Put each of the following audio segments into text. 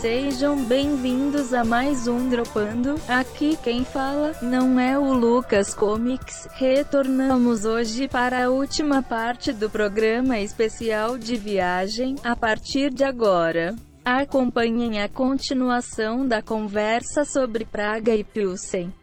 sejam bem-vindos a mais um Dropando. Aqui quem fala não é o Lucas Comics. Retornamos hoje para a última parte do programa especial de viagem, a partir de agora. Acompanhem a continuação da conversa sobre Praga e Pilsen.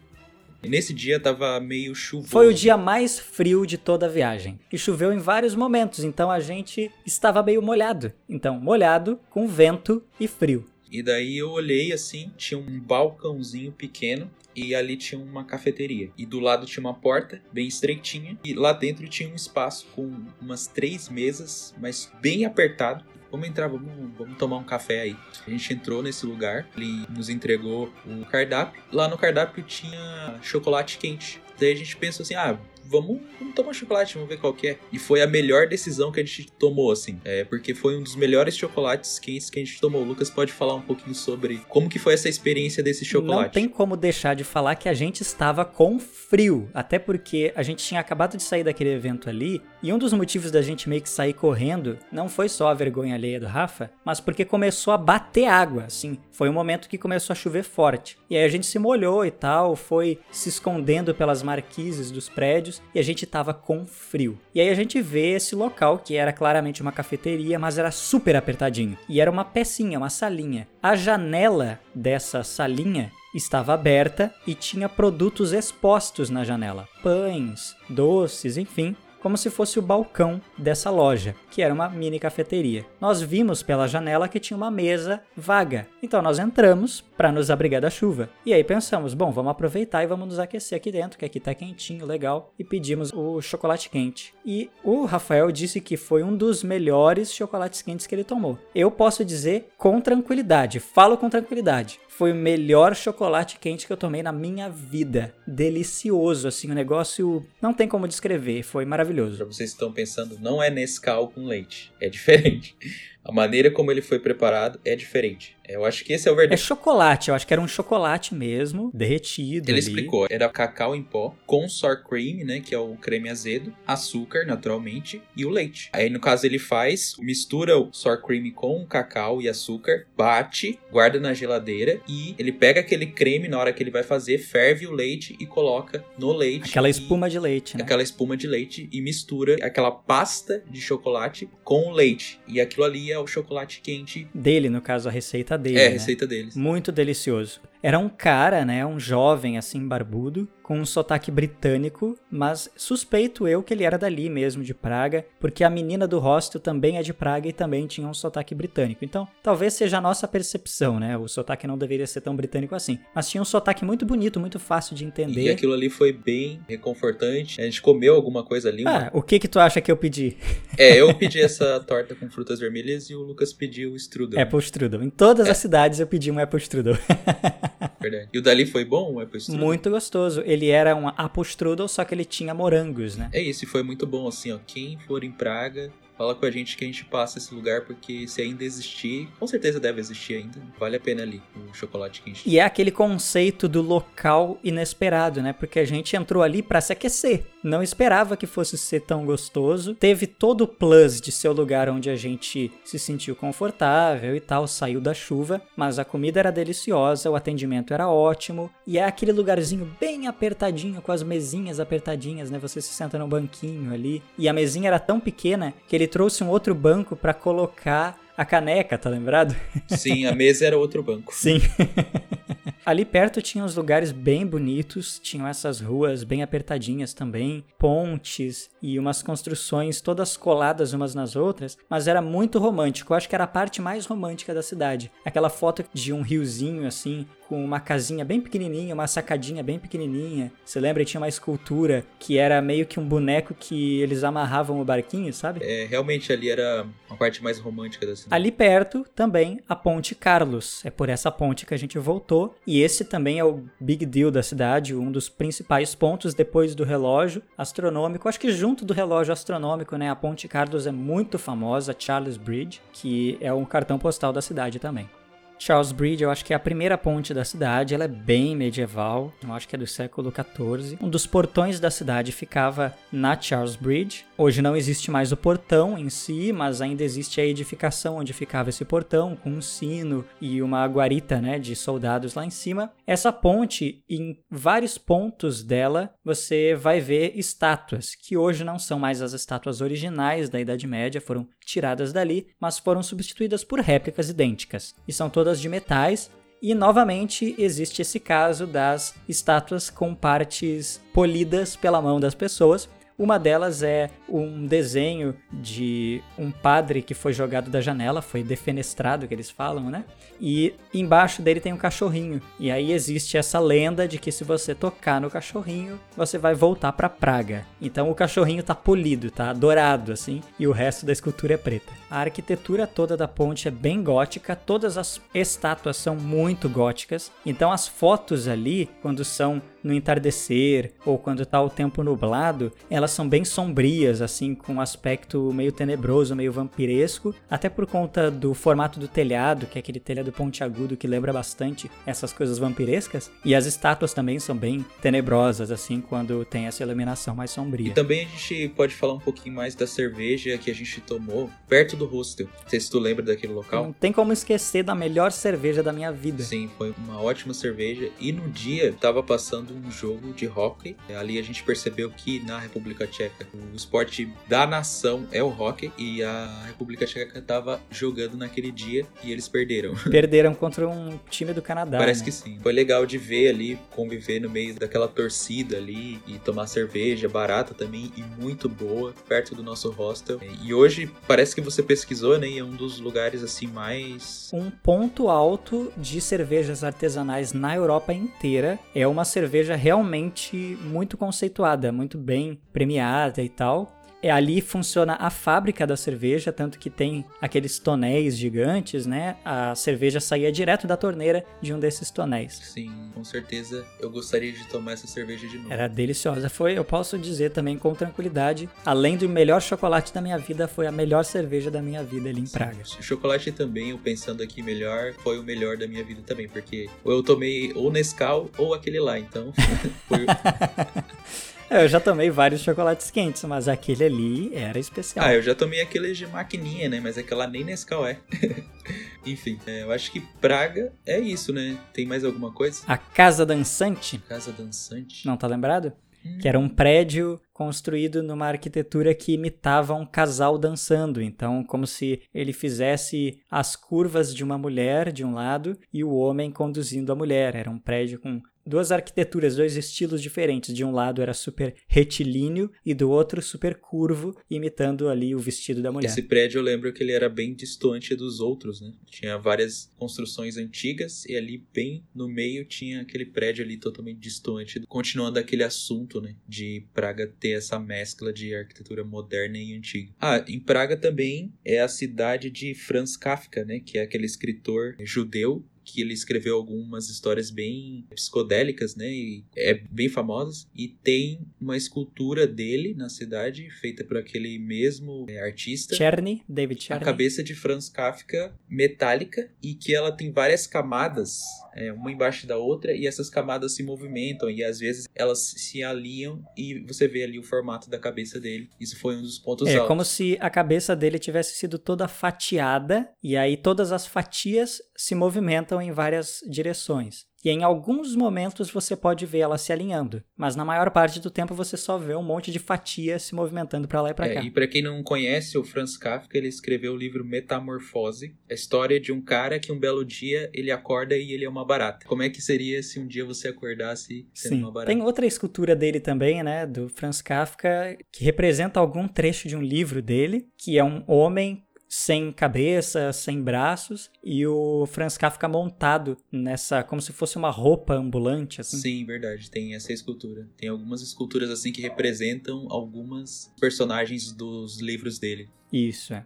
E nesse dia tava meio chuvoso. Foi o dia mais frio de toda a viagem. E choveu em vários momentos, então a gente estava meio molhado. Então, molhado, com vento e frio. E daí eu olhei assim, tinha um balcãozinho pequeno e ali tinha uma cafeteria. E do lado tinha uma porta bem estreitinha e lá dentro tinha um espaço com umas três mesas, mas bem apertado. Vamos entrar, vamos, vamos tomar um café aí. A gente entrou nesse lugar, ele nos entregou o cardápio. Lá no cardápio tinha chocolate quente. Daí a gente pensou assim, ah, vamos, vamos tomar chocolate, vamos ver qual que é. E foi a melhor decisão que a gente tomou, assim. É, porque foi um dos melhores chocolates quentes que a gente tomou. O Lucas pode falar um pouquinho sobre como que foi essa experiência desse chocolate. Não tem como deixar de falar que a gente estava com frio. Até porque a gente tinha acabado de sair daquele evento ali. E um dos motivos da gente meio que sair correndo não foi só a vergonha alheia do Rafa, mas porque começou a bater água, assim. Foi um momento que começou a chover forte. E aí a gente se molhou e tal, foi se escondendo pelas marquises dos prédios e a gente tava com frio. E aí a gente vê esse local que era claramente uma cafeteria, mas era super apertadinho. E era uma pecinha, uma salinha. A janela dessa salinha estava aberta e tinha produtos expostos na janela: pães, doces, enfim como se fosse o balcão dessa loja, que era uma mini cafeteria. Nós vimos pela janela que tinha uma mesa vaga, então nós entramos para nos abrigar da chuva. E aí pensamos, bom, vamos aproveitar e vamos nos aquecer aqui dentro, que aqui tá quentinho, legal, e pedimos o chocolate quente. E o Rafael disse que foi um dos melhores chocolates quentes que ele tomou. Eu posso dizer com tranquilidade, falo com tranquilidade. Foi o melhor chocolate quente que eu tomei na minha vida. Delicioso, assim, o negócio não tem como descrever, foi maravilhoso. Pra vocês que estão pensando, não é Nescau com leite, é diferente. A maneira como ele foi preparado é diferente. Eu acho que esse é o verdadeiro. É chocolate, eu acho que era um chocolate mesmo, derretido. Ele ali. explicou, era cacau em pó com sour cream, né, que é o creme azedo, açúcar, naturalmente, e o leite. Aí no caso ele faz, mistura o sour cream com o cacau e açúcar, bate, guarda na geladeira e ele pega aquele creme na hora que ele vai fazer, ferve o leite e coloca no leite. Aquela e... espuma de leite, né? Aquela espuma de leite e mistura aquela pasta de chocolate com o leite. E aquilo ali é o chocolate quente. Dele, no caso, a receita dele. É, a né? receita deles. Muito delicioso. Era um cara, né, um jovem assim barbudo, com um sotaque britânico, mas suspeito eu que ele era dali mesmo, de Praga, porque a menina do hostel também é de Praga e também tinha um sotaque britânico. Então, talvez seja a nossa percepção, né? O sotaque não deveria ser tão britânico assim. Mas tinha um sotaque muito bonito, muito fácil de entender. E aquilo ali foi bem reconfortante. A gente comeu alguma coisa ali. Ah, o que que tu acha que eu pedi? É, eu pedi essa torta com frutas vermelhas e o Lucas pediu o strudel. Apple strudel. Em todas é. as cidades eu pedi um apple strudel. Verdade. E o dali foi bom, o apple strudel? Muito gostoso. Ele era um apple strudel, só que ele tinha morangos, né? É isso, e foi muito bom, assim, ó. Quem for em Praga, Fala com a gente que a gente passa esse lugar, porque se ainda existir, com certeza deve existir ainda, vale a pena ali, o chocolate quente. E é aquele conceito do local inesperado, né? Porque a gente entrou ali para se aquecer. Não esperava que fosse ser tão gostoso. Teve todo o plus de ser o lugar onde a gente se sentiu confortável e tal, saiu da chuva, mas a comida era deliciosa, o atendimento era ótimo, e é aquele lugarzinho bem apertadinho, com as mesinhas apertadinhas, né? Você se senta no banquinho ali, e a mesinha era tão pequena que ele trouxe um outro banco para colocar a caneca, tá lembrado? Sim, a mesa era outro banco. Sim. Ali perto tinha uns lugares bem bonitos, tinham essas ruas bem apertadinhas também, pontes e umas construções todas coladas umas nas outras, mas era muito romântico. Eu acho que era a parte mais romântica da cidade. Aquela foto de um riozinho assim, com uma casinha bem pequenininha, uma sacadinha bem pequenininha. Você lembra? Tinha uma escultura que era meio que um boneco que eles amarravam o barquinho, sabe? É, realmente ali era a parte mais romântica da cidade. Ali perto também a Ponte Carlos. É por essa ponte que a gente voltou e esse também é o big deal da cidade, um dos principais pontos depois do relógio astronômico. Acho que junto do relógio astronômico, né, a Ponte Carlos é muito famosa, Charles Bridge, que é um cartão postal da cidade também. Charles Bridge, eu acho que é a primeira ponte da cidade, ela é bem medieval, eu acho que é do século XIV. Um dos portões da cidade ficava na Charles Bridge. Hoje não existe mais o portão em si, mas ainda existe a edificação onde ficava esse portão, com um sino e uma guarita né, de soldados lá em cima. Essa ponte, em vários pontos dela, você vai ver estátuas, que hoje não são mais as estátuas originais da Idade Média, foram tiradas dali, mas foram substituídas por réplicas idênticas. E são todas todas de metais. E novamente existe esse caso das estátuas com partes polidas pela mão das pessoas, uma delas é um desenho de um padre que foi jogado da janela, foi defenestrado, que eles falam, né? E embaixo dele tem um cachorrinho. E aí existe essa lenda de que se você tocar no cachorrinho, você vai voltar para Praga. Então o cachorrinho tá polido, tá dourado assim, e o resto da escultura é preta. A arquitetura toda da ponte é bem gótica, todas as estátuas são muito góticas. Então as fotos ali, quando são no entardecer ou quando está o tempo nublado, elas são bem sombrias, assim, com um aspecto meio tenebroso, meio vampiresco, até por conta do formato do telhado, que é aquele telhado pontiagudo que lembra bastante essas coisas vampirescas, e as estátuas também são bem tenebrosas, assim, quando tem essa iluminação mais sombria. E também a gente pode falar um pouquinho mais da cerveja que a gente tomou perto do hostel. Não sei se tu lembra daquele local. Não tem como esquecer da melhor cerveja da minha vida. Sim, foi uma ótima cerveja. E no dia tava passando um jogo de hockey. Ali a gente percebeu que na República Tcheca o esporte da nação é o hockey e a República Tcheca estava jogando naquele dia e eles perderam. Perderam contra um time do Canadá. Parece né? que sim. Foi legal de ver ali, conviver no meio daquela torcida ali e tomar cerveja barata também e muito boa, perto do nosso hostel. E hoje parece que você pesquisou, né? E é um dos lugares assim mais. Um ponto alto de cervejas artesanais na Europa inteira é uma cerveja realmente muito conceituada, muito bem premiada e tal. É, ali funciona a fábrica da cerveja, tanto que tem aqueles tonéis gigantes, né? A cerveja saía direto da torneira de um desses tonéis. Sim, com certeza eu gostaria de tomar essa cerveja de novo. Era deliciosa. Foi, eu posso dizer também com tranquilidade, além do melhor chocolate da minha vida, foi a melhor cerveja da minha vida ali em Praga. O chocolate também, eu pensando aqui melhor, foi o melhor da minha vida também, porque eu tomei ou Nescau ou aquele lá, então foi eu já tomei vários chocolates quentes, mas aquele ali era especial. Ah, eu já tomei aqueles de maquininha, né? Mas aquela nem Nescau é. Enfim, é, eu acho que Praga é isso, né? Tem mais alguma coisa? A Casa Dançante. Casa Dançante? Não tá lembrado? Hum. Que era um prédio construído numa arquitetura que imitava um casal dançando. Então, como se ele fizesse as curvas de uma mulher de um lado e o homem conduzindo a mulher. Era um prédio com duas arquiteturas, dois estilos diferentes. De um lado era super retilíneo e do outro super curvo, imitando ali o vestido da mulher. Esse prédio eu lembro que ele era bem distante dos outros, né? Tinha várias construções antigas e ali bem no meio tinha aquele prédio ali totalmente distante, continuando aquele assunto, né, de Praga ter essa mescla de arquitetura moderna e antiga. Ah, em Praga também é a cidade de Franz Kafka, né, que é aquele escritor judeu que ele escreveu algumas histórias bem psicodélicas, né? E é bem famosas. E tem uma escultura dele na cidade, feita por aquele mesmo é, artista. Cherny, David Cherny. A cabeça de Franz Kafka, metálica, e que ela tem várias camadas, é, uma embaixo da outra, e essas camadas se movimentam, e às vezes elas se alinham, e você vê ali o formato da cabeça dele. Isso foi um dos pontos é, altos. É como se a cabeça dele tivesse sido toda fatiada, e aí todas as fatias se movimentam em várias direções. E em alguns momentos você pode ver ela se alinhando, mas na maior parte do tempo você só vê um monte de fatias se movimentando para lá e para é, cá. E para quem não conhece o Franz Kafka, ele escreveu o livro Metamorfose, a história de um cara que um belo dia ele acorda e ele é uma barata. Como é que seria se um dia você acordasse sendo Sim. uma barata? Tem outra escultura dele também, né, do Franz Kafka, que representa algum trecho de um livro dele, que é um homem sem cabeça, sem braços, e o Franz Kafka montado nessa, como se fosse uma roupa ambulante, assim. Sim, verdade, tem essa escultura. Tem algumas esculturas assim que representam algumas personagens dos livros dele. Isso, é.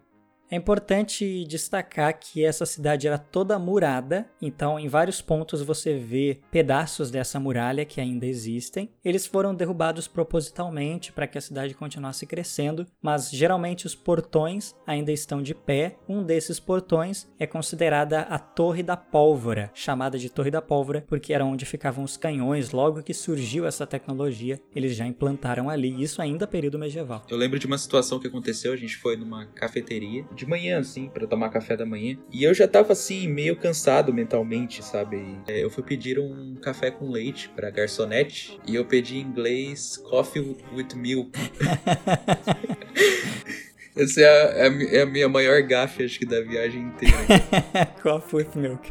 É importante destacar que essa cidade era toda murada, então em vários pontos você vê pedaços dessa muralha que ainda existem. Eles foram derrubados propositalmente para que a cidade continuasse crescendo, mas geralmente os portões ainda estão de pé. Um desses portões é considerada a Torre da Pólvora, chamada de Torre da Pólvora porque era onde ficavam os canhões. Logo que surgiu essa tecnologia, eles já implantaram ali, isso ainda período medieval. Eu lembro de uma situação que aconteceu, a gente foi numa cafeteria de manhã, assim, para tomar café da manhã. E eu já tava, assim, meio cansado mentalmente, sabe? É, eu fui pedir um café com leite pra garçonete e eu pedi em inglês coffee with milk. Essa é a, é, é a, minha maior gafe, acho que, da viagem inteira. Coffee with milk.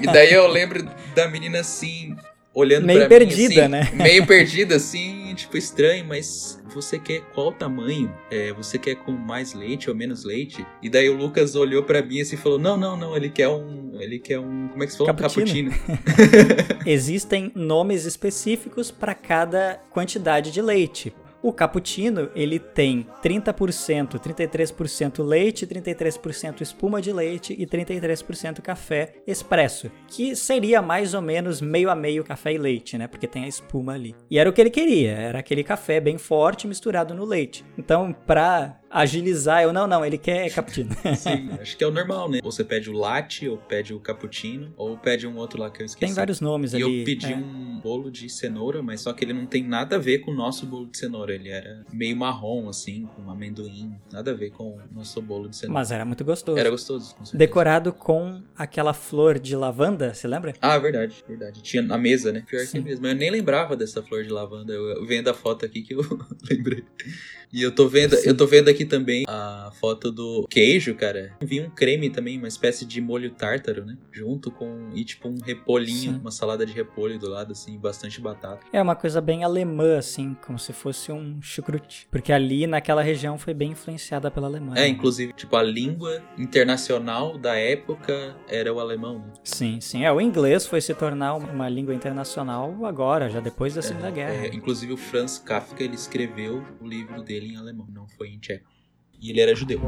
e daí eu lembro da menina assim, olhando meio pra perdida, mim, assim, né? meio perdida, assim, tipo, estranho, mas você quer qual tamanho? É, você quer com mais leite ou menos leite? E daí o Lucas olhou para mim assim e falou: Não, não, não, ele quer um. Ele quer um. Como é que você falou? Cappuccino. Cappuccino. Existem nomes específicos para cada quantidade de leite. O cappuccino, ele tem 30%, 33% leite, 33% espuma de leite e 33% café expresso, que seria mais ou menos meio a meio café e leite, né? Porque tem a espuma ali. E era o que ele queria, era aquele café bem forte misturado no leite. Então, para agilizar. Eu, não, não, ele quer cappuccino. Sim, acho que é o normal, né? Ou você pede o latte, ou pede o cappuccino, ou pede um outro lá que eu esqueci. Tem vários nomes e ali. eu pedi é. um bolo de cenoura, mas só que ele não tem nada a ver com o nosso bolo de cenoura. Ele era meio marrom, assim, com amendoim. Nada a ver com o nosso bolo de cenoura. Mas era muito gostoso. Era gostoso, com certeza. Decorado com aquela flor de lavanda, você lembra? Ah, verdade, verdade. Tinha na mesa, né? Pior Sim. que mesmo. Eu nem lembrava dessa flor de lavanda. Eu, eu vendo a foto aqui que eu lembrei. E eu tô vendo, Sim. eu tô vendo aqui também a foto do queijo, cara. Vi um creme também, uma espécie de molho tártaro, né? Junto com e tipo um repolhinho, Sim. uma salada de repolho do lado assim, bastante batata. É uma coisa bem alemã, assim, como se fosse um chucrute. Porque ali naquela região foi bem influenciada pela Alemanha. É, inclusive, tipo a língua internacional da época era o alemão, né? Sim, sim. É, o inglês foi se tornar uma língua internacional agora, já depois da Segunda Guerra. É, inclusive o Franz Kafka ele escreveu o livro dele em alemão, não foi em tcheco. E ele era judeu.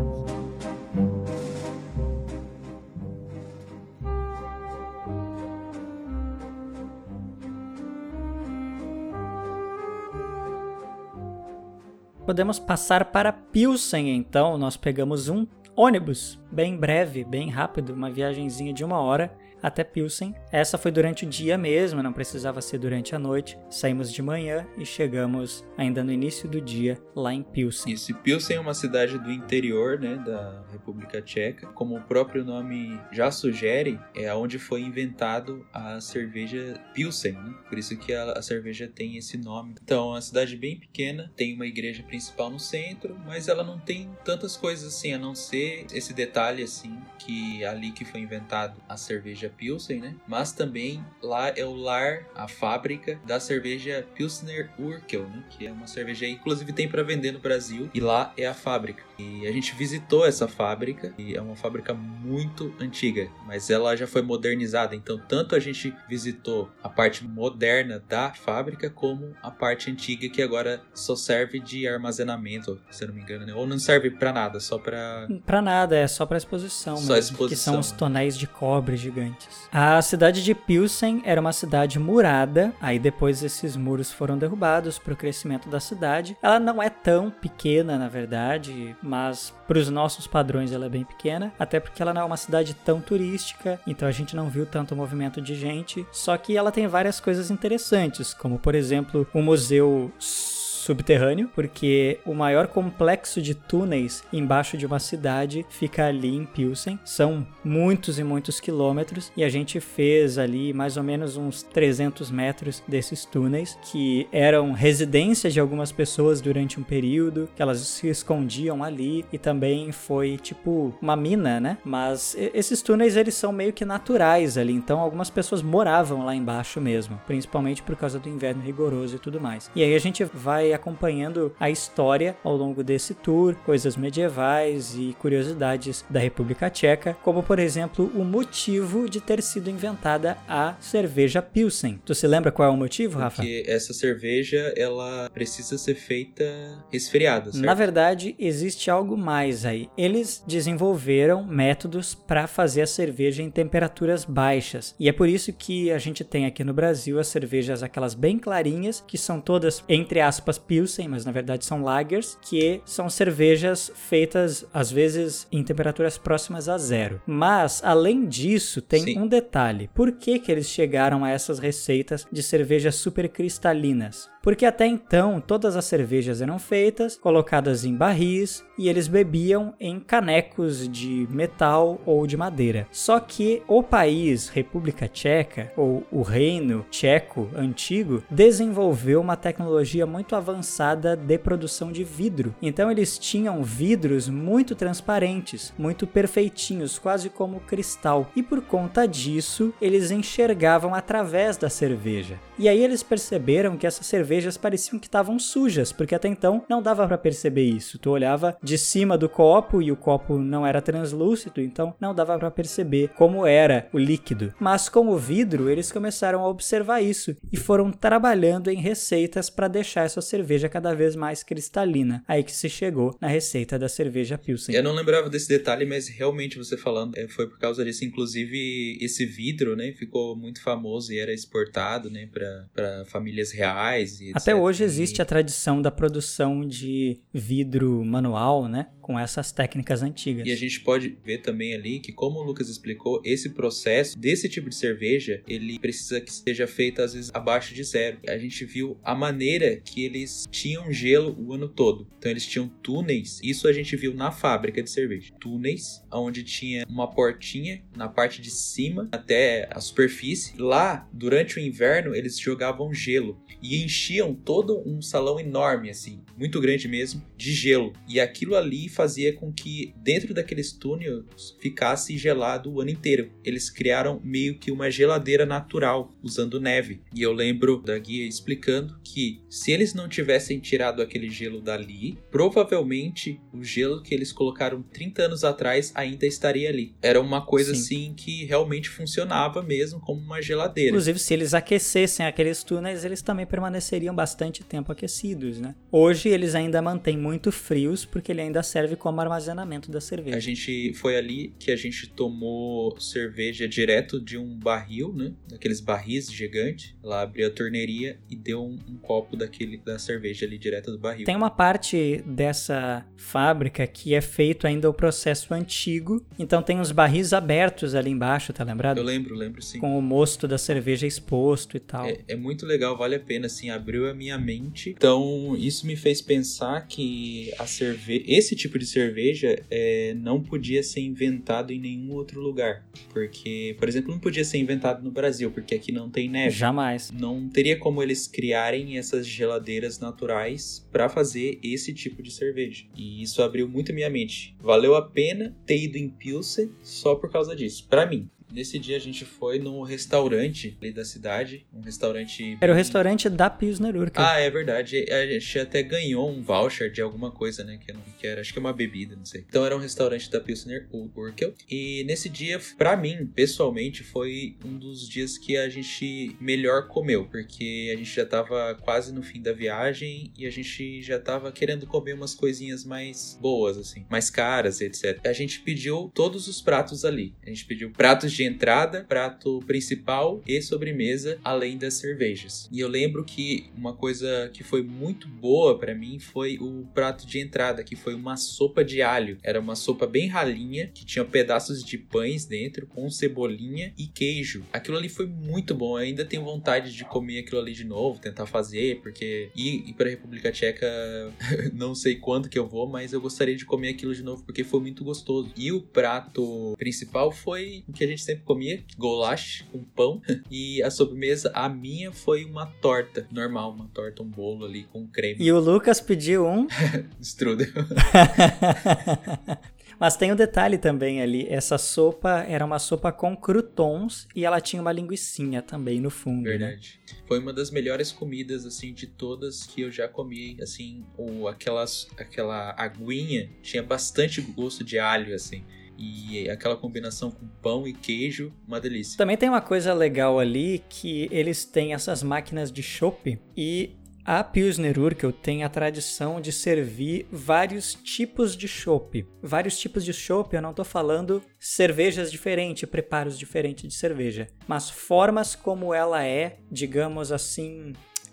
Podemos passar para Pilsen, então. Nós pegamos um ônibus, bem breve, bem rápido, uma viagenzinha de uma hora até Pilsen. Essa foi durante o dia mesmo, não precisava ser durante a noite. Saímos de manhã e chegamos ainda no início do dia lá em Pilsen. Isso, e Pilsen é uma cidade do interior, né, da República Tcheca. Como o próprio nome já sugere, é onde foi inventado a cerveja Pilsen, né? Por isso que a, a cerveja tem esse nome. Então, é uma cidade bem pequena, tem uma igreja principal no centro, mas ela não tem tantas coisas assim, a não ser esse detalhe assim, que é ali que foi inventado a cerveja Pilsen, né? Mas também lá é o lar, a fábrica da cerveja Pilsner Urquell, né? Que é uma cerveja, inclusive tem para vender no Brasil. E lá é a fábrica. E a gente visitou essa fábrica. E é uma fábrica muito antiga, mas ela já foi modernizada. Então, tanto a gente visitou a parte moderna da fábrica, como a parte antiga que agora só serve de armazenamento, se eu não me engano, né? Ou não serve para nada, só para Pra nada, é só pra exposição Só mesmo, exposição. que são os tonéis de cobre gigantes. A cidade de Pilsen era uma cidade murada, aí depois esses muros foram derrubados para o crescimento da cidade. Ela não é tão pequena, na verdade, mas para os nossos padrões ela é bem pequena, até porque ela não é uma cidade tão turística, então a gente não viu tanto movimento de gente. Só que ela tem várias coisas interessantes, como por exemplo o museu subterrâneo, porque o maior complexo de túneis embaixo de uma cidade fica ali em Pilsen. São muitos e muitos quilômetros e a gente fez ali mais ou menos uns 300 metros desses túneis que eram residências de algumas pessoas durante um período, que elas se escondiam ali e também foi tipo uma mina, né? Mas esses túneis eles são meio que naturais ali, então algumas pessoas moravam lá embaixo mesmo, principalmente por causa do inverno rigoroso e tudo mais. E aí a gente vai acompanhando a história ao longo desse tour, coisas medievais e curiosidades da República Tcheca, como por exemplo o motivo de ter sido inventada a cerveja Pilsen. Tu se lembra qual é o motivo, Rafa? Porque essa cerveja ela precisa ser feita resfriada, certo? Na verdade, existe algo mais aí. Eles desenvolveram métodos para fazer a cerveja em temperaturas baixas. E é por isso que a gente tem aqui no Brasil as cervejas aquelas bem clarinhas, que são todas entre aspas pilsen, mas na verdade são lagers, que são cervejas feitas às vezes em temperaturas próximas a zero. Mas além disso, tem Sim. um detalhe. Por que que eles chegaram a essas receitas de cervejas super cristalinas? Porque até então todas as cervejas eram feitas, colocadas em barris e eles bebiam em canecos de metal ou de madeira. Só que o país República Tcheca ou o Reino Tcheco antigo desenvolveu uma tecnologia muito avançada de produção de vidro. Então eles tinham vidros muito transparentes, muito perfeitinhos, quase como cristal. E por conta disso, eles enxergavam através da cerveja. E aí eles perceberam que essas cervejas pareciam que estavam sujas, porque até então não dava para perceber isso. Tu olhava de cima do copo e o copo não era translúcido, então não dava para perceber como era o líquido. Mas com o vidro, eles começaram a observar isso e foram trabalhando em receitas para deixar essa cerveja cada vez mais cristalina. Aí que se chegou na receita da cerveja Pilsen. Eu não lembrava desse detalhe, mas realmente você falando, é, foi por causa disso. Inclusive, esse vidro, né, ficou muito famoso e era exportado, né, para famílias reais Até hoje existe a tradição da produção de vidro manual, né? Com essas técnicas antigas. E a gente pode ver também ali que, como o Lucas explicou, esse processo desse tipo de cerveja, ele precisa que seja feito às vezes abaixo de zero. A gente viu a maneira que eles tinham gelo o ano todo. Então eles tinham túneis. Isso a gente viu na fábrica de cerveja. Túneis, onde tinha uma portinha na parte de cima até a superfície. Lá, durante o inverno, eles jogavam gelo e enchiam todo um salão enorme, assim, muito grande mesmo, de gelo. E aquilo ali fazia com que dentro daqueles túneis ficasse gelado o ano inteiro. Eles criaram meio que uma geladeira natural usando neve. E eu lembro da guia explicando que se eles não tivessem tirado aquele gelo dali, provavelmente o gelo que eles colocaram 30 anos atrás ainda estaria ali. Era uma coisa Sim. assim que realmente funcionava mesmo como uma geladeira. Inclusive, se eles aquecessem aqueles túneis, eles também permaneceriam bastante tempo aquecidos, né? Hoje eles ainda mantêm muito frios porque ele ainda serve como armazenamento da cerveja. A gente foi ali que a gente tomou cerveja direto de um barril, né? Daqueles barris gigantes. Lá abriu a torneiria e deu um, um copo daquele da cerveja ali direto do barril. Tem uma parte dessa fábrica que é feito ainda o processo antigo, então tem uns barris abertos ali embaixo, tá lembrado? Eu lembro, lembro sim. Com o mosto da cerveja exposto e tal. É, é muito legal, vale a pena, assim, abriu a minha mente. Então, isso me fez pensar que a cerve... esse tipo de cerveja é, não podia ser inventado em nenhum outro lugar. Porque, por exemplo, não podia ser inventado no Brasil, porque aqui não tem neve. Jamais. Não teria como eles criarem essas geladeiras naturais para fazer esse tipo de cerveja. E isso abriu muito minha mente. Valeu a pena ter ido em Pilsen só por causa disso, Pra mim. Nesse dia a gente foi no restaurante ali da cidade, um restaurante Era o restaurante da Pilsner Urquell. ah, é verdade. A gente até ganhou um voucher de alguma coisa, né? Que, não- que era, acho que é uma bebida, não sei. Então era um restaurante da Pilsner Ur- Urquell. E nesse dia, pra mim, pessoalmente, foi um dos dias que a gente melhor comeu. Porque a gente já tava quase no fim da viagem e a gente já tava querendo comer umas coisinhas mais boas, assim. Mais caras, etc. A gente pediu todos os pratos ali. A gente pediu pratos de entrada, prato principal e sobremesa, além das cervejas. E eu lembro que uma coisa que foi muito boa pra mim foi o prato de entrada, que foi uma sopa de alho. Era uma sopa bem ralinha, que tinha pedaços de pães dentro, com cebolinha e queijo. Aquilo ali foi muito bom. Eu ainda tenho vontade de comer aquilo ali de novo, tentar fazer, porque ir, ir pra República Tcheca, não sei quando que eu vou, mas eu gostaria de comer aquilo de novo, porque foi muito gostoso. E o prato principal foi o que a gente sempre comia, goulash com pão. E a sobremesa, a minha foi uma torta normal, uma torta, um bolo ali com creme. E o Lucas pediu um. Strudel. Mas tem um detalhe também ali, essa sopa era uma sopa com croutons e ela tinha uma linguiçinha também no fundo, né? Verdade. Né? Foi uma das melhores comidas, assim, de todas que eu já comi, assim, o, aquelas, aquela aguinha tinha bastante gosto de alho, assim. E aquela combinação com pão e queijo, uma delícia. Também tem uma coisa legal ali que eles têm essas máquinas de chopp e a Pilsner Urquell tem a tradição de servir vários tipos de chopp. Vários tipos de chopp, eu não estou falando cervejas diferentes, preparos diferentes de cerveja, mas formas como ela é, digamos assim,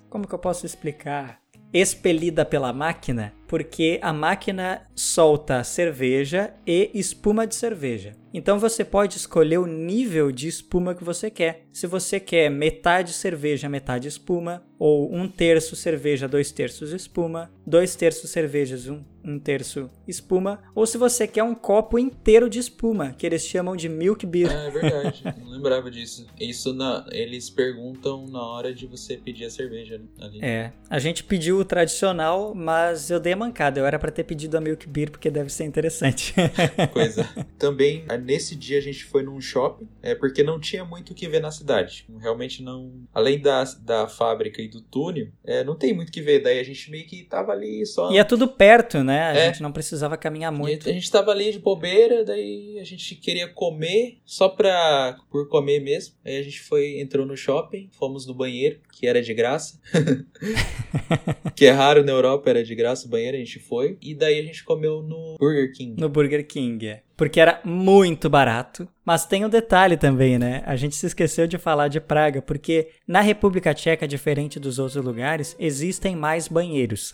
como que eu posso explicar? Expelida pela máquina, porque a máquina solta cerveja e espuma de cerveja. Então você pode escolher o nível de espuma que você quer. Se você quer metade cerveja, metade espuma, ou um terço cerveja, dois terços espuma, dois terços cervejas, um, um terço espuma, ou se você quer um copo inteiro de espuma, que eles chamam de milk beer. Ah, é verdade, não lembrava disso. Isso na, eles perguntam na hora de você pedir a cerveja né, ali. É, a gente pediu o tradicional, mas eu dei a mancada, eu era para ter pedido a milk beer porque deve ser interessante. Coisa. Também nesse dia a gente foi num shopping, é porque não tinha muito o que ver na cidade. Realmente não. Além da, da fábrica e do túnel, é, não tem muito o que ver. Daí a gente meio que tava ali só. E é tudo perto, né? A é. gente não precisava caminhar muito. E a gente tava ali de bobeira, daí a gente queria comer só pra. por comer mesmo. Aí a gente foi, entrou no shopping, fomos no banheiro, que era de graça. que é raro na Europa, era de graça o banheiro, a gente foi. E daí a gente comeu no Burger King. No Burger King, é porque era muito barato. Mas tem um detalhe também, né? A gente se esqueceu de falar de Praga, porque na República Tcheca, diferente dos outros lugares, existem mais banheiros.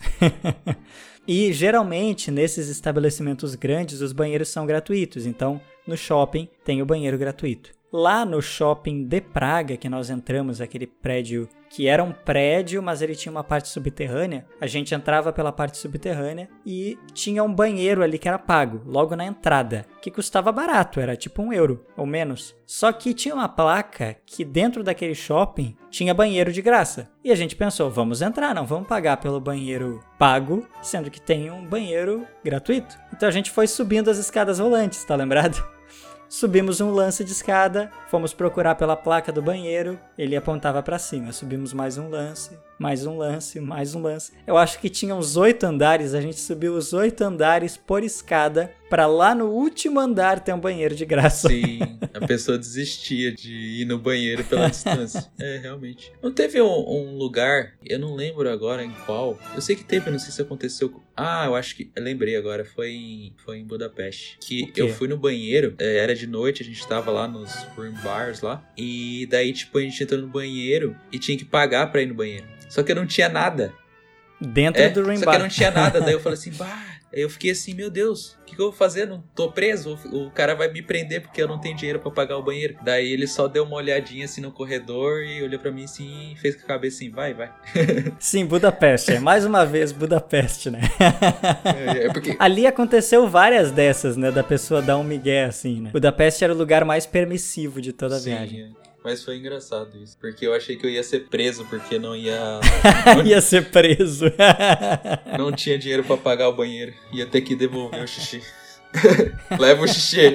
e geralmente nesses estabelecimentos grandes os banheiros são gratuitos, então no shopping tem o banheiro gratuito. Lá no shopping de Praga, que nós entramos, aquele prédio que era um prédio, mas ele tinha uma parte subterrânea. A gente entrava pela parte subterrânea e tinha um banheiro ali que era pago, logo na entrada, que custava barato, era tipo um euro ou menos. Só que tinha uma placa que dentro daquele shopping tinha banheiro de graça. E a gente pensou, vamos entrar, não vamos pagar pelo banheiro pago, sendo que tem um banheiro gratuito. Então a gente foi subindo as escadas rolantes, tá lembrado? Subimos um lance de escada, fomos procurar pela placa do banheiro, ele apontava para cima. Subimos mais um lance, mais um lance, mais um lance. Eu acho que tinha uns oito andares, a gente subiu os oito andares por escada para lá no último andar ter um banheiro de graça. Sim, a pessoa desistia de ir no banheiro pela distância. É, realmente. Não teve um, um, lugar, eu não lembro agora em qual. Eu sei que teve, não sei se aconteceu. Ah, eu acho que. Eu lembrei agora, foi em, foi em Budapeste. Que eu fui no banheiro, é, era de noite, a gente tava lá nos room bars lá. E daí, tipo, a gente entrou no banheiro e tinha que pagar pra ir no banheiro. Só que eu não tinha nada. Dentro é, do Rainbow. Só que eu não tinha nada. Daí eu falei assim, bah. Aí eu fiquei assim, meu Deus, o que, que, eu vou fazer? Não tô preso. O cara vai me prender porque eu não tenho dinheiro para pagar o banheiro. Daí ele só deu uma olhadinha assim no corredor e olhou para mim assim e fez com a cabeça assim, vai, vai. Sim, Budapeste. É mais uma vez Budapeste, né? É, é porque... Ali aconteceu várias dessas, né? Da pessoa dar um migué assim, né? Budapeste era o lugar mais permissivo de toda a Sim, viagem. É. Mas foi engraçado isso. Porque eu achei que eu ia ser preso, porque não ia. ia ser preso. não tinha dinheiro para pagar o banheiro. Ia ter que devolver o xixi. Leva o xixi aí.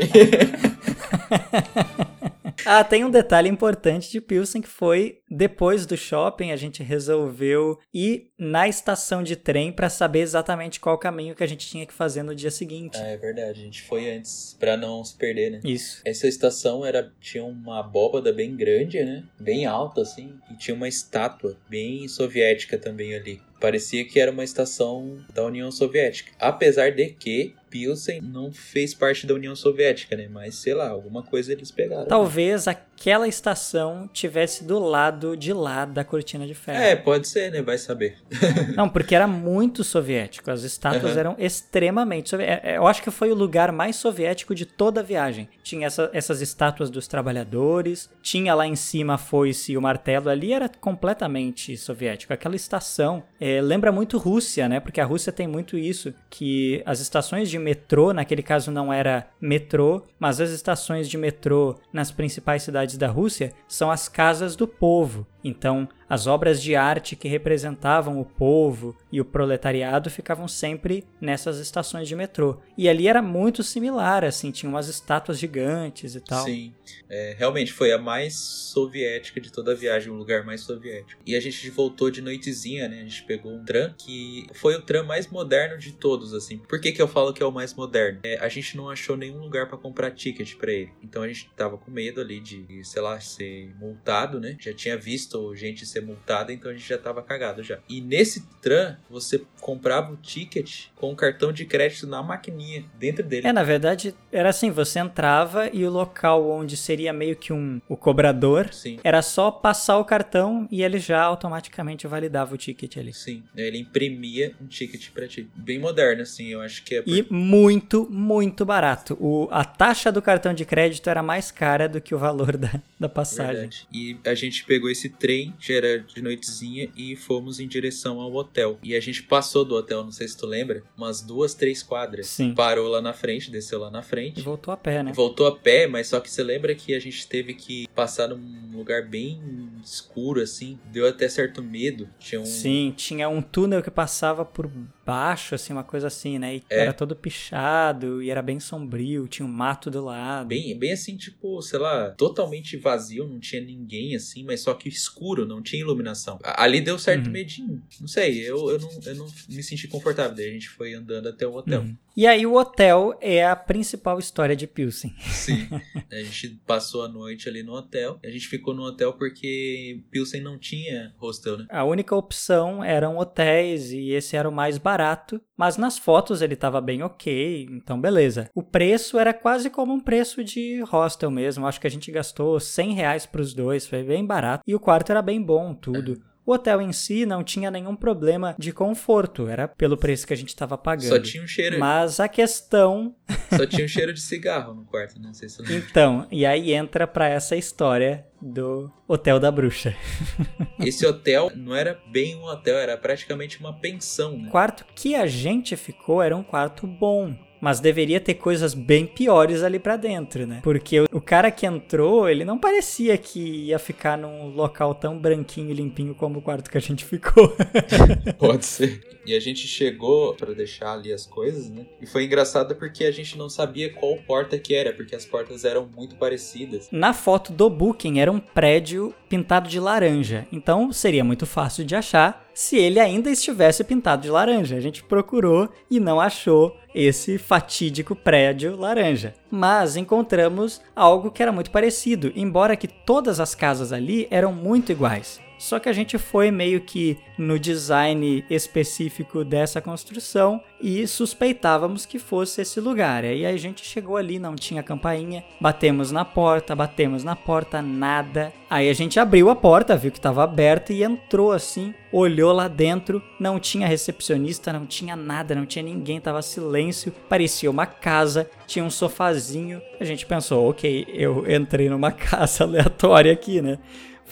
Ah, tem um detalhe importante de Pilsen que foi depois do shopping a gente resolveu ir na estação de trem para saber exatamente qual caminho que a gente tinha que fazer no dia seguinte. Ah, é verdade, a gente foi antes para não se perder, né? Isso. Essa estação era tinha uma abóbada bem grande, né? Bem alta assim, e tinha uma estátua bem soviética também ali. Parecia que era uma estação da União Soviética. Apesar de que Pilsen não fez parte da União Soviética, né? Mas sei lá, alguma coisa eles pegaram. Né? Talvez né? Aquela estação tivesse do lado de lá da cortina de ferro. É, pode ser, né? Vai saber. não, porque era muito soviético. As estátuas uhum. eram extremamente soviéticas. É, eu acho que foi o lugar mais soviético de toda a viagem. Tinha essa, essas estátuas dos trabalhadores, tinha lá em cima a foice e o martelo. Ali era completamente soviético. Aquela estação é, lembra muito Rússia, né? Porque a Rússia tem muito isso, que as estações de metrô, naquele caso não era metrô, mas as estações de metrô nas principais cidades da Rússia são as casas do povo. Então, As obras de arte que representavam o povo e o proletariado ficavam sempre nessas estações de metrô. E ali era muito similar, assim, tinha umas estátuas gigantes e tal. Sim, é, realmente foi a mais soviética de toda a viagem, o lugar mais soviético. E a gente voltou de noitezinha, né? A gente pegou um tram que foi o tram mais moderno de todos, assim. Por que, que eu falo que é o mais moderno? É, a gente não achou nenhum lugar para comprar ticket para ele. Então a gente tava com medo ali de, sei lá, ser multado, né? Já tinha visto gente ser multada, então a gente já tava cagado já. E nesse tram, você comprava o ticket com o cartão de crédito na maquininha, dentro dele. É, na verdade, era assim, você entrava e o local onde seria meio que um o cobrador, Sim. era só passar o cartão e ele já automaticamente validava o ticket ali. Sim, ele imprimia um ticket pra ti. Bem moderno, assim, eu acho que é. E muito, muito barato. O, a taxa do cartão de crédito era mais cara do que o valor da, da passagem. Verdade. E a gente pegou esse trem, já era de noitezinha, e fomos em direção ao hotel. E a gente passou do hotel, não sei se tu lembra, umas duas, três quadras. Sim. Parou lá na frente, desceu lá na E frente. voltou a pé, né? Voltou a pé, mas só que você lembra que a gente teve que passar num lugar bem escuro, assim. Deu até certo medo. Tinha um. Sim, tinha um túnel que passava por baixo, assim, uma coisa assim, né? E É. era todo pichado e era bem sombrio, tinha um mato do lado. Bem, bem assim, tipo, sei lá, totalmente vazio, não tinha ninguém assim, mas só que escuro, não tinha iluminação. Ali deu certo Uhum. medinho. Não sei, eu, eu, não, eu não me senti confortável. Daí a gente foi andando até o hotel. Uhum. E aí o hotel é a principal história de Pilsen. Sim. a gente passou a noite ali no hotel. A gente ficou no hotel porque Pilsen não tinha hostel, né? A única opção eram hotéis e esse era o mais barato, mas nas fotos ele tava bem ok, então beleza. O preço era quase como um preço de hostel mesmo, acho que a gente gastou 100 reais pros dois, foi bem barato. E o quarto era bem bom, tudo. O hotel em si não tinha nenhum problema de conforto, era pelo preço que a gente estava pagando. Só tinha um cheiro, Mas a questão só tinha um cheiro de cigarro no quarto, né? não sei se lembra. Então, e aí entra pra essa história do Hotel da Bruxa. Esse hotel não era bem um hotel, era praticamente uma pensão, né? O quarto que a gente ficou era um quarto bom. Mas deveria ter coisas bem piores ali pra dentro, né? Porque o- cara que entrou, ele não parecia que ia ficar num local tão branquinho e limpinho como o quarto que a gente ficou. Pode ser. E a gente chegou pra deixar ali as coisas, né? E foi engraçado porque a gente não sabia qual porta que era, porque as portas eram muito parecidas. Na foto do Booking era um prédio pintado de laranja, então seria muito fácil de achar se ele ainda estivesse pintado de laranja. A gente procurou e não achou esse fatídico prédio laranja. Mas encontramos algo que era muito parecido, embora que todas as casas ali eram muito iguais. Só que a gente foi meio que no design específico dessa construção e suspeitávamos que fosse esse lugar. Aí a gente chegou ali, não tinha campainha, batemos na porta, batemos na porta, nada. Aí a gente abriu a porta, viu que estava aberta e entrou assim, olhou lá dentro, não tinha recepcionista, não tinha nada, não tinha ninguém, tava silêncio, parecia uma casa, tinha um sofazinho. A gente pensou, ok, eu entrei numa casa aleatória aqui, né?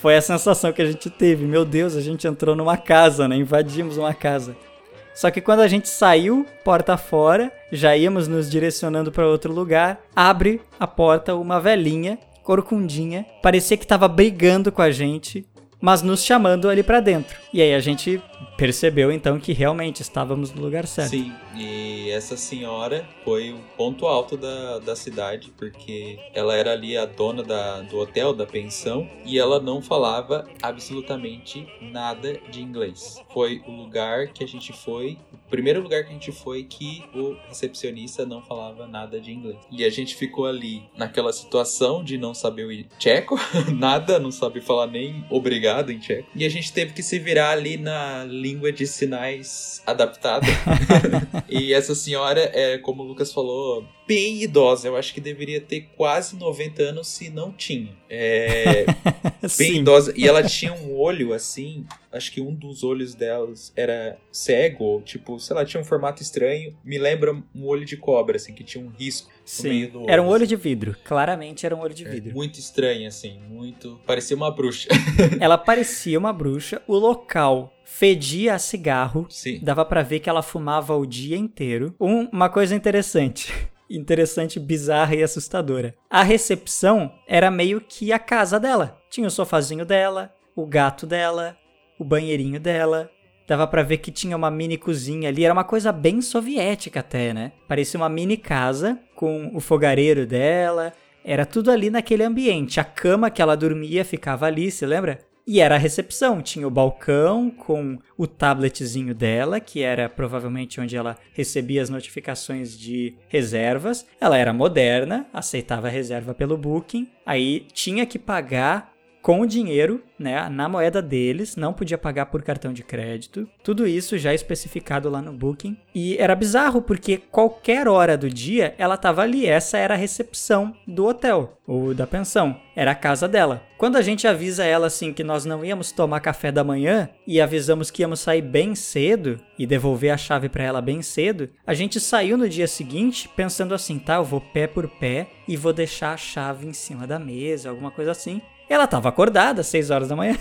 Foi a sensação que a gente teve. Meu Deus, a gente entrou numa casa, né? Invadimos uma casa. Só que quando a gente saiu, porta fora, já íamos nos direcionando para outro lugar, abre a porta uma velhinha, corcundinha, parecia que tava brigando com a gente, mas nos chamando ali para dentro. E aí a gente percebeu então que realmente estávamos no lugar certo. Sim, e essa senhora foi o ponto alto da, da cidade, porque ela era ali a dona da, do hotel, da pensão, e ela não falava absolutamente nada de inglês. Foi o lugar que a gente foi, o primeiro lugar que a gente foi que o recepcionista não falava nada de inglês. E a gente ficou ali naquela situação de não saber o tcheco, nada, não sabe falar nem obrigado em tcheco. E a gente teve que se virar ali na língua de sinais adaptada. e essa senhora, é, como o Lucas falou, bem idosa. Eu acho que deveria ter quase 90 anos se não tinha. É, bem Sim. idosa. E ela tinha um olho assim. Acho que um dos olhos delas era cego, ou tipo, sei lá, tinha um formato estranho. Me lembra um olho de cobra, assim, que tinha um risco no meio Sim. do olho. Era um olho de vidro. Claramente era um olho de É, vidro. muito estranho, assim, muito. Parecia uma bruxa. Ela parecia uma bruxa. O local fedia a cigarro. Sim. Dava pra ver que ela fumava o dia inteiro. Um- uma coisa interessante. Interessante, bizarra e assustadora. A recepção era meio que a casa dela. Tinha o sofazinho dela, o gato dela, o banheirinho dela. Dava pra ver que tinha uma mini cozinha ali. Era uma coisa bem soviética até, né? Parecia uma mini casa com o fogareiro dela. Era tudo ali naquele ambiente. A cama que ela dormia ficava ali, se lembra? E era a recepção, tinha o balcão com o tabletzinho dela, que era provavelmente onde ela recebia as notificações de reservas. Ela era moderna, aceitava reserva pelo Booking, aí tinha que pagar com dinheiro, né, na moeda deles, não podia pagar por cartão de crédito. Tudo isso já especificado lá no Booking. E era bizarro porque qualquer hora do dia ela estava ali, essa era a recepção do hotel ou da pensão, era a casa dela. Quando a gente avisa ela assim que nós não íamos tomar café da manhã e avisamos que íamos sair bem cedo e devolver a chave para ela bem cedo, a gente saiu no dia seguinte pensando assim, tá, eu vou pé por pé e vou deixar a chave em cima da mesa, alguma coisa assim. Ela tava acordada às 6 horas da manhã.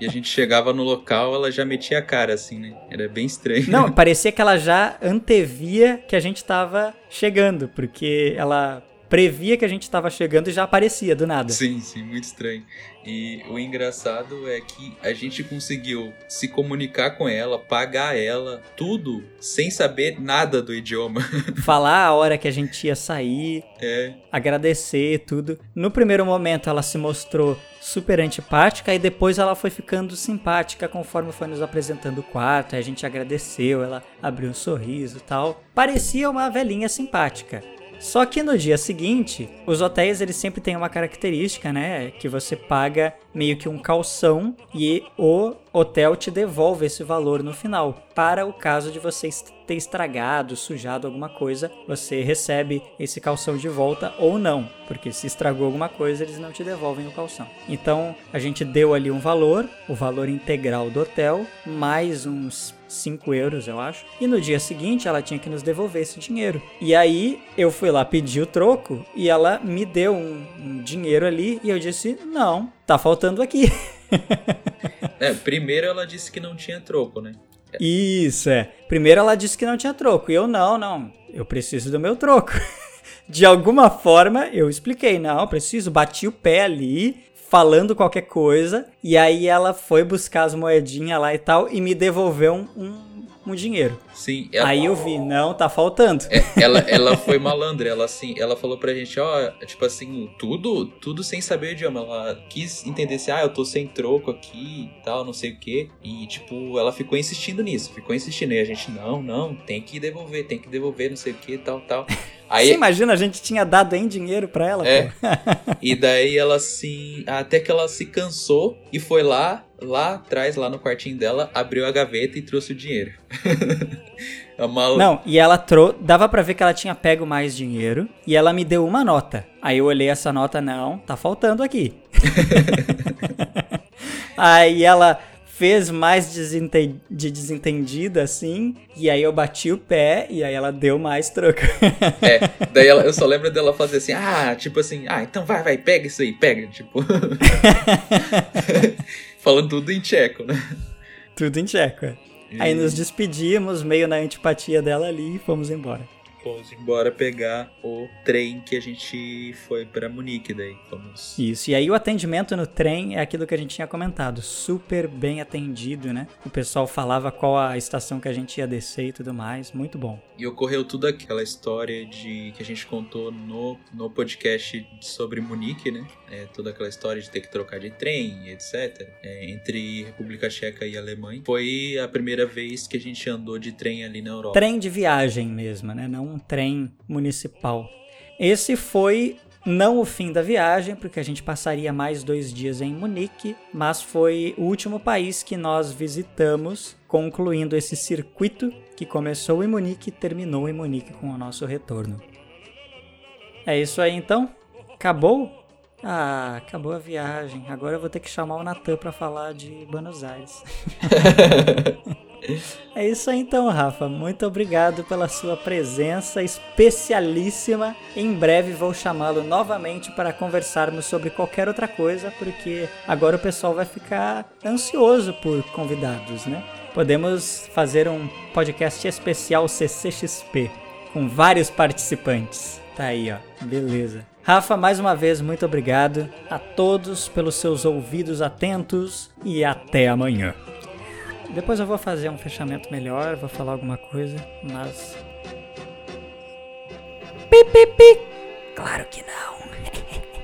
e a gente chegava no local, ela já metia a cara assim, né? Era bem estranho. Não, parecia que ela já antevia que a gente tava chegando, porque ela previa que a gente estava chegando e já aparecia do nada. Sim, sim, muito estranho. E o engraçado é que a gente conseguiu se comunicar com ela, pagar ela, tudo, sem saber nada do idioma. Falar a hora que a gente ia sair, é. agradecer, tudo. No primeiro momento ela se mostrou super antipática e depois ela foi ficando simpática conforme foi nos apresentando o quarto. Aí a gente agradeceu, ela abriu um sorriso e tal. Parecia uma velhinha simpática. Só que no dia seguinte, os hotéis eles sempre têm uma característica, né, que você paga meio que um calção e o hotel te devolve esse valor no final. Para o caso de você ter estragado, sujado alguma coisa, você recebe esse calção de volta ou não, porque se estragou alguma coisa, eles não te devolvem o calção. Então, a gente deu ali um valor, o valor integral do hotel, mais uns 5 euros, eu acho. E no dia seguinte ela tinha que nos devolver esse dinheiro. E aí eu fui lá pedir o troco e ela me deu um, um dinheiro ali e eu disse: Não, tá faltando aqui. é, primeiro ela disse que não tinha troco, né? Isso, é. Primeiro ela disse que não tinha troco. E eu, não, não. Eu preciso do meu troco. De alguma forma, eu expliquei, não, preciso. Bati o pé ali, falando qualquer coisa. E aí ela foi buscar as moedinhas lá e tal e me devolveu um, um um dinheiro. Sim. Ela... Aí eu vi, não, tá faltando. É, ela, ela foi malandra, ela assim, ela falou pra gente, ó, tipo assim, tudo, tudo sem saber o idioma. Ela quis entender se, ah, eu tô sem troco aqui e tal, não sei o quê. E, tipo, ela ficou insistindo nisso, ficou insistindo. E a gente, não, não, tem que devolver, tem que devolver, não sei o que, tal, tal. Aí, Você imagina, a gente tinha dado em dinheiro pra ela. É. e daí ela assim. Até que ela se cansou e foi lá, lá atrás, lá no quartinho dela, abriu a gaveta e trouxe o dinheiro. a mala... Não, e ela trouxe. Dava pra ver que ela tinha pego mais dinheiro. E ela me deu uma nota. Aí eu olhei essa nota, não, tá faltando aqui. Aí ela fez mais de desentendida, assim, e aí eu bati o pé e aí ela deu mais troco. é, daí ela, eu só lembro dela fazer assim, ah, tipo assim, ah, então vai, vai, pega isso aí, pega, tipo. Falando tudo em tcheco, né? Tudo em tcheco. É. Aí nos despedimos, meio na antipatia dela ali e fomos embora fomos embora pegar o trem que a gente foi para Munique daí. Fomos... Isso, e aí o atendimento no trem é aquilo que a gente tinha comentado, super bem atendido, né? O pessoal falava qual a estação que a gente ia descer e tudo mais, muito bom. E ocorreu tudo aquela história de que a gente contou no, no podcast sobre Munique, né? É, toda aquela história de ter que trocar de trem, etc. É, entre República Tcheca e Alemanha. Foi a primeira vez que a gente andou de trem ali na Europa. Trem de viagem mesmo, né? Não um trem municipal. Esse foi não o fim da viagem, porque a gente passaria mais dois dias em Munique, mas foi o último país que nós visitamos, concluindo esse circuito que começou em Munique e terminou em Munique com o nosso retorno. É isso aí então? Acabou? Ah, acabou a viagem. Agora eu vou ter que chamar o Natan para falar de Buenos Aires. É isso aí então, Rafa. Muito obrigado pela sua presença especialíssima. Em breve vou chamá-lo novamente para conversarmos sobre qualquer outra coisa, porque agora o pessoal vai ficar ansioso por convidados, né? Podemos fazer um podcast especial CCXP com vários participantes. Tá aí, ó. Beleza. Rafa, mais uma vez, muito obrigado a todos pelos seus ouvidos atentos e até amanhã. Depois eu vou fazer um fechamento melhor, vou falar alguma coisa, mas. Pi, pi, pi. Claro que não.